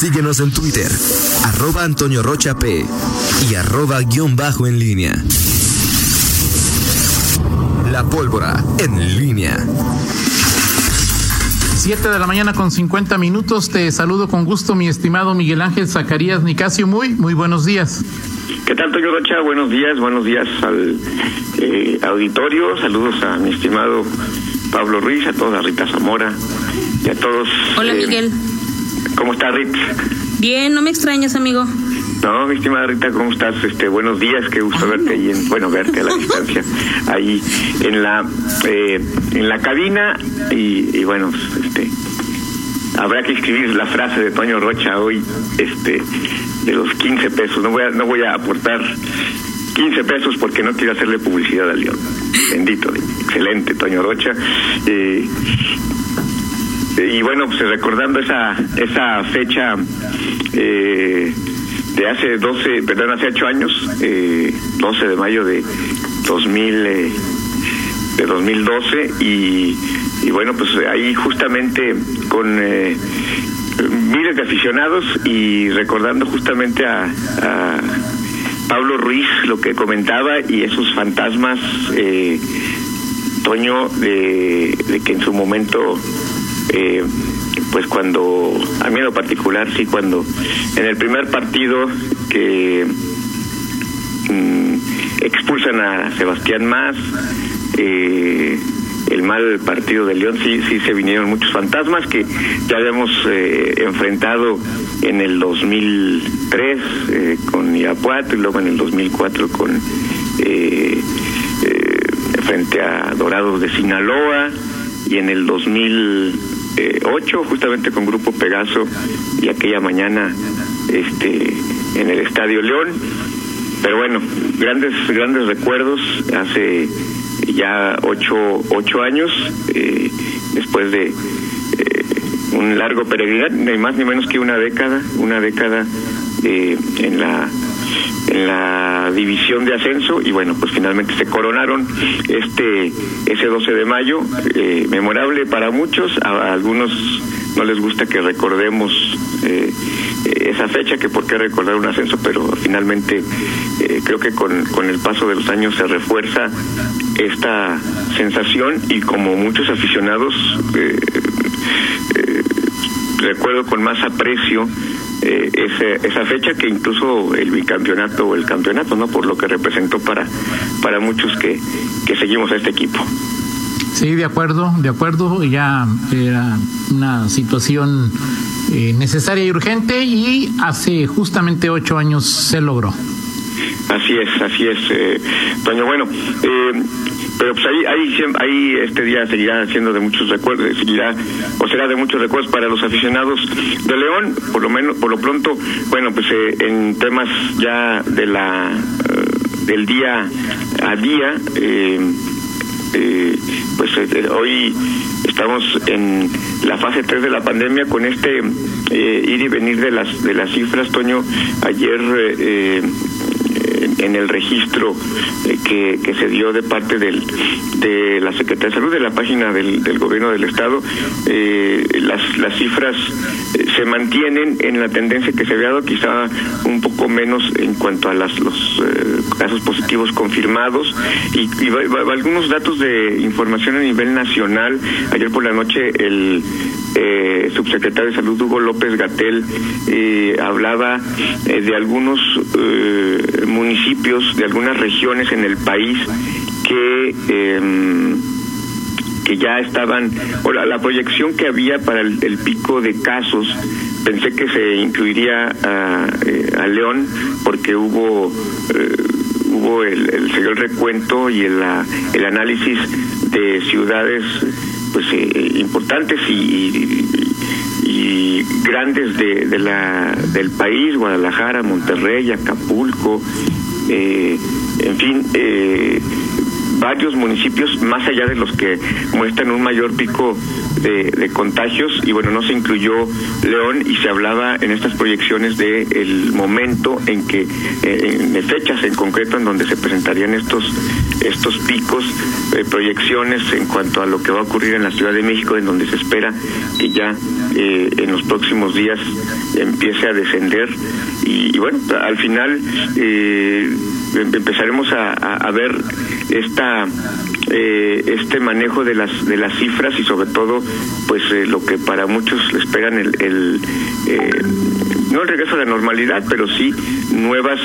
Síguenos en Twitter, arroba Antonio Rocha P y arroba guion bajo en línea. La pólvora en línea. 7 de la mañana con 50 minutos. Te saludo con gusto, mi estimado Miguel Ángel Zacarías Nicasio. Muy, muy buenos días. ¿Qué tal, Toño Rocha? Buenos días, buenos días al eh, auditorio. Saludos a mi estimado Pablo Ruiz, a toda Rita Zamora y a todos. Hola, eh, Miguel. ¿Cómo estás, Rit? Bien, no me extrañas, amigo. No, mi estimada Rita, ¿cómo estás? Este, buenos días, qué gusto verte ahí, en, bueno, verte a la distancia, ahí en la eh, en la cabina y, y bueno, este, habrá que escribir la frase de Toño Rocha hoy, este, de los 15 pesos. No voy a, no voy a aportar 15 pesos porque no quiero hacerle publicidad al León. Bendito, excelente Toño Rocha. Eh, y bueno, pues recordando esa esa fecha eh, de hace 12, perdón, hace 8 años, eh, 12 de mayo de 2000 eh, de 2012 y, y bueno, pues ahí justamente con eh, miles de aficionados y recordando justamente a, a Pablo Ruiz lo que comentaba y esos fantasmas eh, Toño de, de que en su momento eh, pues cuando, a mí en lo particular, sí, cuando en el primer partido que mm, expulsan a Sebastián Más, eh, el mal partido de León, sí, sí se vinieron muchos fantasmas que ya habíamos eh, enfrentado en el 2003 eh, con Irapuato y luego en el 2004 con eh, frente a Dorados de Sinaloa y en el 2008 justamente con Grupo Pegaso y aquella mañana este en el Estadio León. Pero bueno grandes grandes recuerdos hace ya ocho ocho años eh, después de eh, un largo peregrinaje ni más ni menos que una década una década eh, en la en la división de ascenso y bueno pues finalmente se coronaron este ese 12 de mayo eh, memorable para muchos. A, algunos no les gusta que recordemos eh, esa fecha que por qué recordar un ascenso pero finalmente eh, creo que con, con el paso de los años se refuerza esta sensación y como muchos aficionados recuerdo con más aprecio eh, esa fecha que incluso el bicampeonato o el campeonato, ¿no? Por lo que representó para, para muchos que, que seguimos a este equipo. Sí, de acuerdo, de acuerdo. Ya era una situación eh, necesaria y urgente y hace justamente ocho años se logró. Así es, así es, eh, Toño. Bueno, eh, pero pues ahí, ahí, ahí este día seguirá siendo de muchos recuerdos, seguirá o será de muchos recuerdos para los aficionados de León, por lo menos, por lo pronto, bueno, pues eh, en temas ya de la uh, del día a día. Eh, eh, pues eh, hoy estamos en la fase 3 de la pandemia con este eh, ir y venir de las de las cifras Toño ayer eh, en el registro eh, que, se dio de parte de la Secretaría de Salud, de la página del, Gobierno del Estado, eh, las, cifras eh, se mantienen en la tendencia que se había dado, quizá un poco menos en cuanto a los casos positivos confirmados y, algunos datos de información a nivel nacional. Ayer por la noche el subsecretario de Salud Hugo López Gatel hablaba de algunos municipios, de algunas regiones en el país que que ya estaban, o la, proyección que había para el, pico de casos, pensé que se incluiría a, a León porque hubo hubo el, el, recuento y el, el análisis de ciudades pues eh, importantes y, y, y grandes de, de, la del país Guadalajara Monterrey Acapulco eh, en fin eh, varios municipios más allá de los que muestran un mayor pico de, contagios y bueno, no se incluyó León y se hablaba en estas proyecciones de el momento en que, eh, en fechas en concreto en donde se presentarían estos, estos picos, eh, proyecciones en cuanto a lo que va a ocurrir en la Ciudad de México, en donde se espera que ya eh, en los próximos días empiece a descender y, bueno, al final empezaremos a, a ver esta eh, este manejo de las de las cifras y sobre todo pues eh, lo que para muchos esperan el, el eh, no el regreso a la normalidad pero sí nuevas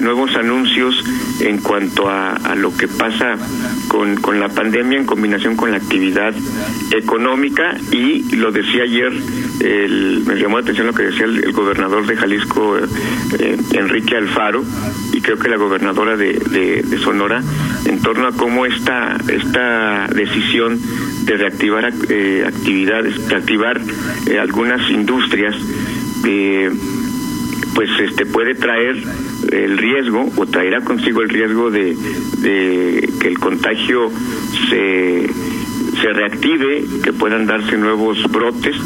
nuevos anuncios en cuanto a, a lo que pasa con, con la pandemia en combinación con la actividad económica y lo decía ayer el, me llamó la atención lo que decía el, gobernador de Jalisco Enrique Alfaro y creo que la gobernadora de, de Sonora en torno a cómo esta, esta decisión de reactivar eh, actividades, reactivar eh, algunas industrias, eh, pues este puede traer el riesgo o traerá consigo el riesgo de, de que el contagio se, se reactive, que puedan darse nuevos brotes,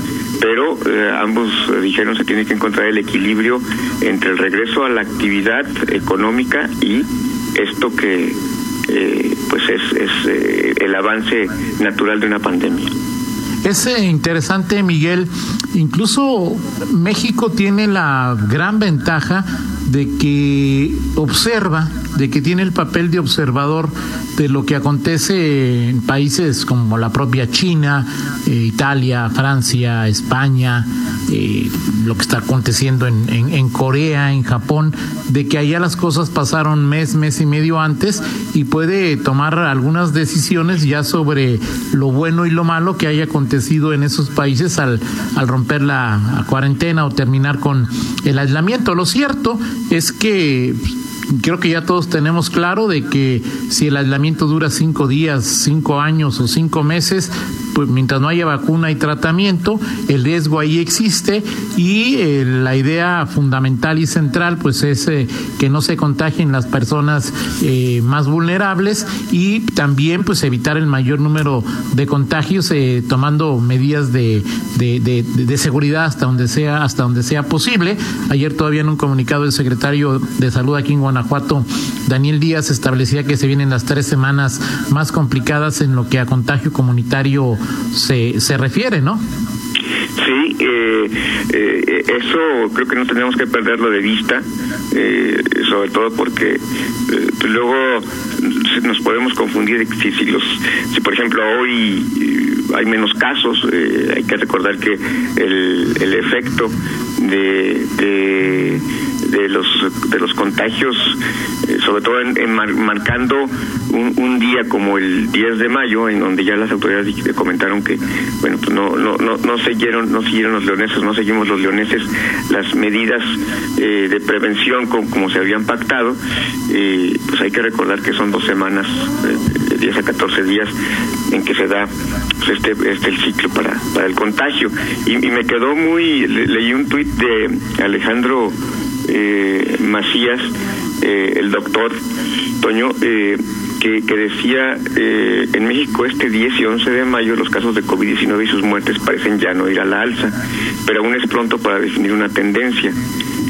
pero ambos dijeron se tiene que encontrar el equilibrio entre el regreso a la actividad económica y esto que eh, pues es, es eh, el avance natural de una pandemia. Es eh, interesante, Miguel. Incluso México tiene la gran ventaja de que observa, de que tiene el papel de observador de lo que acontece en países como la propia China, eh, Italia, Francia, España, eh, lo que está aconteciendo en, Corea, en Japón, de que allá las cosas pasaron mes, mes y medio antes y puede tomar algunas decisiones ya sobre lo bueno y lo malo que haya acontecido en esos países al romper la cuarentena o terminar con el aislamiento. Lo cierto es que creo que ya todos tenemos claro de que si el aislamiento dura cinco días, cinco años o cinco meses, pues mientras no haya vacuna y tratamiento, el riesgo ahí existe y eh, la idea fundamental y central pues es eh, que no se contagien las personas eh, más vulnerables y también pues evitar el mayor número de contagios tomando medidas de, de, de, seguridad hasta donde sea hasta donde sea posible. Ayer todavía en un comunicado el secretario de salud aquí en Guanajuato, Daniel Díaz, establecía que se vienen las tres semanas más complicadas en lo que a contagio comunitario se, se refiere, ¿no? Sí, eh, eh, eso creo que no tenemos que perderlo de vista, eh, sobre todo porque eh, luego nos podemos confundir si, si, los, si por ejemplo hoy hay menos casos, hay que recordar que el, el efecto de de los de los contagios, eh, sobre todo en, marcando un, día como el 10 de mayo, en donde ya las autoridades comentaron que bueno pues no no no no siguieron no siguieron los leoneses, no seguimos los leoneses las medidas eh, de prevención como, se habían pactado, eh, pues hay que recordar que son dos semanas, de 10 a 14 días en que se da pues, este este el ciclo para para el contagio. Y, y me quedó muy leí un tuit de Alejandro eh, Macías, eh, el doctor Toño, eh, que, que, decía, eh, en México este 10 y 11 de mayo los casos de COVID-19 y sus muertes parecen ya no ir a la alza, pero aún es pronto para definir una tendencia.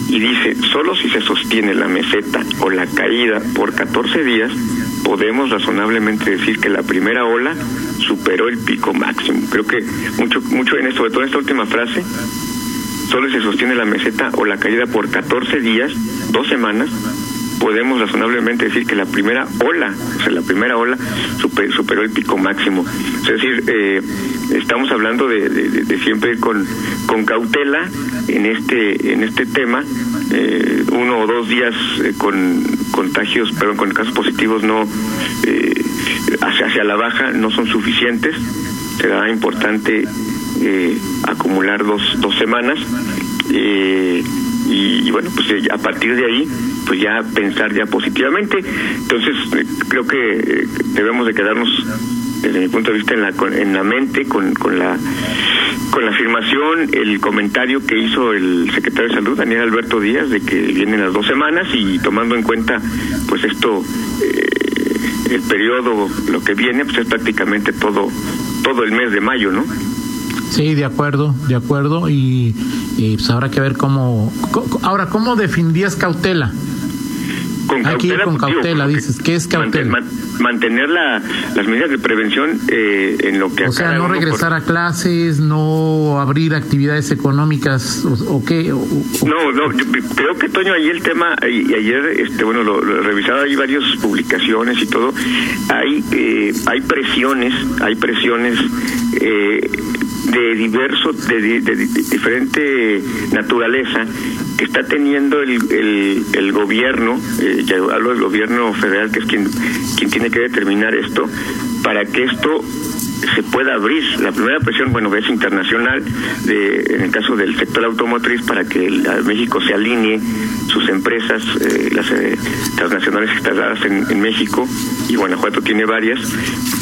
Y dice, solo si se sostiene la meseta o la caída por 14 días, podemos razonablemente decir que la primera ola superó el pico máximo. Creo que mucho, mucho en sobre todo en esta última frase, solo se sostiene la meseta o la caída por 14 días, dos semanas, podemos razonablemente decir que la primera ola, o sea, la primera ola superó el pico máximo. Es decir, eh, estamos hablando de, siempre con, con cautela en este, en este tema. Eh, uno o dos días eh, con contagios, perdón, con casos positivos no hacia, hacia la baja no son suficientes. Será importante eh, acumular dos, dos semanas eh, y, bueno, pues eh, a partir de ahí, pues ya pensar ya positivamente. Entonces, creo que debemos de quedarnos desde mi punto de vista en la en la mente con, con la con la afirmación el comentario que hizo el secretario de salud Daniel Alberto Díaz de que vienen las dos semanas y tomando en cuenta pues esto el periodo lo que viene pues es prácticamente todo todo el mes de mayo, ¿no? Sí, de acuerdo, de acuerdo. Y, y pues habrá que ver cómo. Ahora, ¿cómo definirías cautela? Con cautela, con pues, cautela, dices. ¿Qué es cautela? man- mantener la, las medidas de prevención eh, en lo que O sea, no regresar por- a clases, no abrir actividades económicas, o, o qué. O- o- No, no, yo creo que Toño, ahí el tema, y ayer, este, bueno, lo, lo he revisado, hay varias publicaciones y todo, hay, eh, hay presiones, hay presiones eh, de diverso, de, de di- diferente naturaleza que está teniendo el, el, el gobierno, eh, ya hablo del gobierno federal, que es quien, quien tiene que determinar esto, para que esto se pueda abrir. La primera presión, bueno, es internacional, de, en el caso del sector automotriz, para que México se alinee sus empresas, eh, las eh, transnacionales instaladas en, en México, y Guanajuato tiene varias,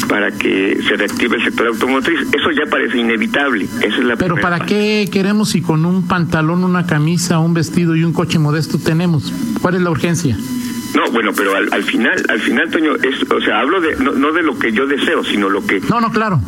para que se reactive el sector automotriz. Eso ya parece inevitable. Esa es la Pero ¿para parte. qué queremos si con un pantalón, una camisa, un vestido y un coche modesto tenemos? ¿Cuál es la urgencia? No, bueno, pero al, al final, al final, Toño, es, o sea, hablo de no, no de lo que yo deseo, sino lo que, No, no, claro.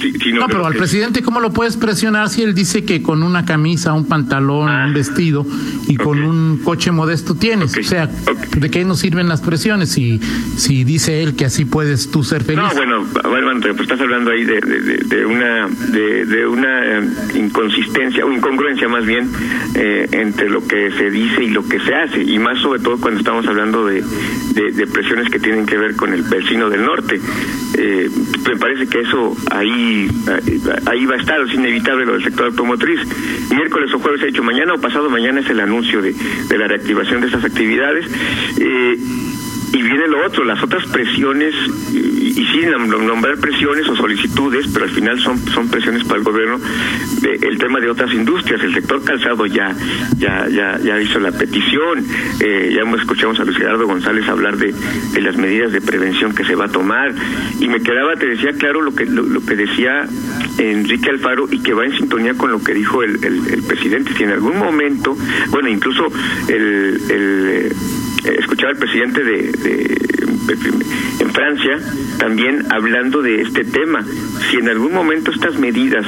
Sino No, pero al que- presidente, ¿cómo lo puedes presionar si él dice que con una camisa, un pantalón, Ah. un vestido y con un coche modesto tienes? O sea. ¿de qué nos sirven las presiones si, si dice él que así puedes tú ser feliz? No, bueno, bueno, pues estás hablando ahí de, de, de- de una de, una eh, inconsistencia o incongruencia más bien eh, entre lo que se dice y lo que se hace y más sobre todo cuando estamos hablando de, de- de presiones que tienen que ver con el vecino del norte. Eh, me parece que eso ahí ahí va a estar, es inevitable lo del sector automotriz. Miércoles o jueves he dicho mañana o pasado mañana es el anuncio de, de la reactivación de esas actividades. Eh, y viene lo otro, las otras presiones, y, nom- nombrar presiones o solicitudes, pero al final son, son presiones para el gobierno, de- el tema de otras industrias, el sector calzado ya ya ya, ya hizo la petición, eh, ya escuchamos a Luis Gerardo González hablar de, de las medidas de prevención que se va a tomar, y me quedaba, te decía claro lo que, lo, que decía Enrique Alfaro y que va en sintonía con lo que dijo el, el- presidente, si en algún momento, bueno, incluso el... el escuchaba al presidente de, de- en Francia también hablando de este tema. Si en algún momento estas medidas,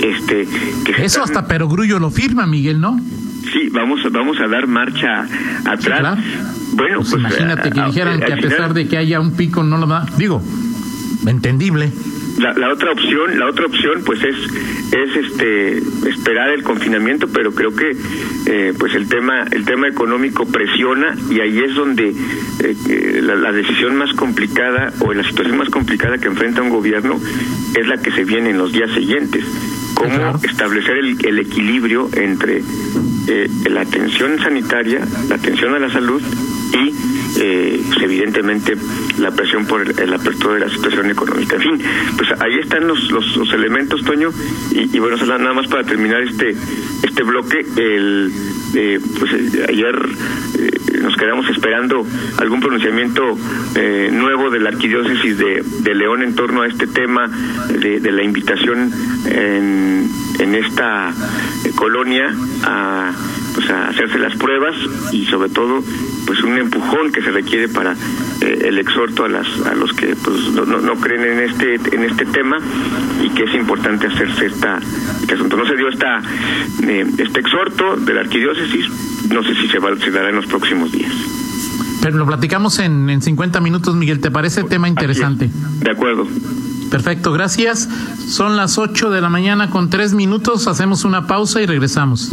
este, que Eso están- hasta Perogrullo lo firma, Miguel, ¿no? sí, vamos, vamos a dar marcha atrás. claro. Bueno, Pues pues, imagínate que a- a- dijeran que a pesar de que haya un pico no lo da. Digo, entendible. La, la otra opción, la otra opción, pues es es este esperar el confinamiento, pero creo que eh, pues el tema el tema económico presiona y ahí es donde eh, la, la decisión más complicada o la situación más complicada que enfrenta un gobierno es la que se viene en los días siguientes. Cómo Claro. establecer el, el equilibrio entre eh, la atención sanitaria, la atención a la salud y eh, pues, evidentemente la presión por el- la apertura de la situación económica. En fin, pues ahí están los, los, elementos, Toño, y, bueno, nada más para terminar este este bloque, el eh, pues eh, ayer eh, nos quedamos esperando algún pronunciamiento eh, nuevo de la arquidiócesis de, de León en torno a este tema de, de la invitación en, en esta eh, colonia a pues a hacerse las pruebas y sobre todo pues un empujón que se requiere para eh, el exhorto a las a los que pues no, no, no creen en este en este tema y que es importante hacerse esta este asunto no se dio esta eh, este exhorto de la arquidiócesis no sé si se, va, se dará en los próximos días Pero lo platicamos en, en 50 minutos, Miguel. ¿Te parece tema interesante? De acuerdo Perfecto, gracias. Son las 8 de la mañana con 3 minutos. Hacemos una pausa y regresamos.